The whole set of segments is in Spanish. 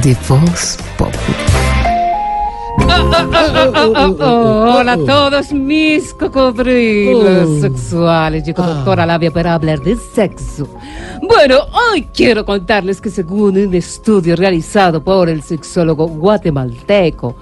De voz pop. Hola a todos mis cocodrilos sexuales. Llegó doctora Labia para hablar de sexo. Bueno, hoy quiero contarles que según un estudio realizado por el sexólogo guatemalteco,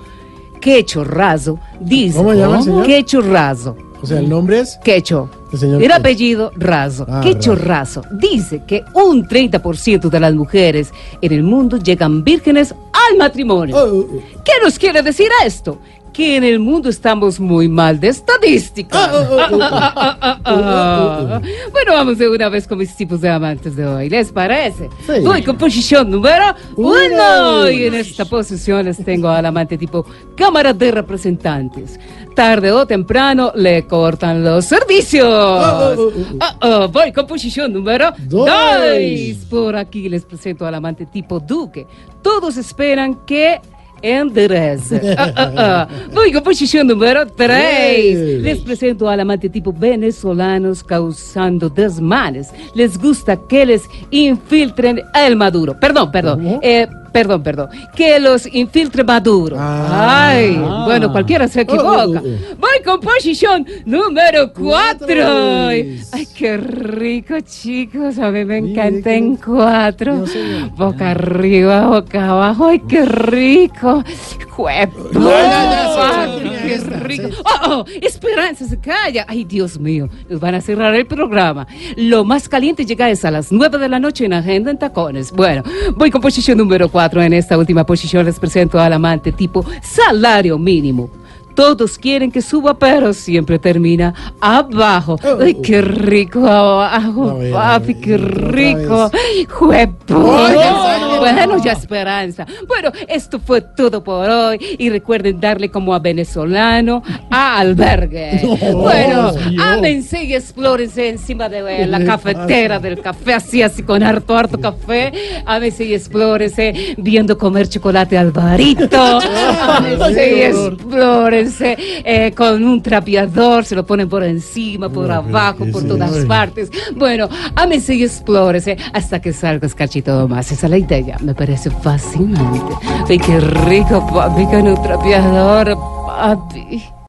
Quecho Razo, dice ¿Cómo llama el señor? Quecho Razo. O sea, el nombre es. Quecho. El señor El apellido Razo. Ah, Quecho Razo. Razo dice que un 30% de las mujeres en el mundo llegan vírgenes al matrimonio. Oh, oh, oh. ¿Qué nos quiere decir esto? Que en el mundo estamos muy mal de estadística. Ah, oh, oh, oh. Ah, ah, ah. Bueno, vamos de una vez con mis tipos de amantes de hoy. ¿Les parece? Sí. Voy con posición número Uno. Y en esta posición les tengo al amante tipo Cámara de Representantes. Tarde o temprano le cortan los servicios. oh, oh, oh. Ah, ah, voy con posición número Dos. dos. Por aquí les presento al amante tipo Duque. Todos esperan que enderece. Ah, ah, ah. Con posición número 3. Tres. Les presento al amante tipo venezolanos causando desmanes. Les gusta que les infiltren el maduro. Perdón, perdón. ¿Cómo? Eh, perdón, perdón. Que los infiltre maduro. Ah. Ay, bueno, cualquiera se equivoca. Oh, oh, oh. Voy con posición número 4. Cuatro. Ay, qué rico, chicos. A mí me encanta en cuatro. No. Boca arriba, boca abajo. Ay, qué rico. No, qué rico. Oh, oh, Esperanza se calla. Ay, Dios mío. Nos van a cerrar el programa. Lo más caliente llega es a las 9 de la noche en Agenda en Tacones. Bueno, voy con posición número 4. En esta última posición les presento al amante tipo salario mínimo. Todos quieren que suba, pero siempre termina abajo. Oh. Ay, qué rico abajo, papi, qué rico. vez. Bueno, ya esperanza. Bueno, esto fue todo por hoy. Y recuerden darle como a venezolano a albergue. No, bueno, Dios. ámense y explórense encima de ¿Qué la cafetera pasa? del café, así, así, con harto, harto café. Ámense y explórense viendo comer chocolate alvarito. ámense y explórense eh, con un trapeador, se lo ponen por encima, por abajo, por todas partes. Bueno, ámense y explórese hasta que salga escachito más. Esa es la idea, me parece fascinante. Ay, qué rico, papi, con un trapeador, papi.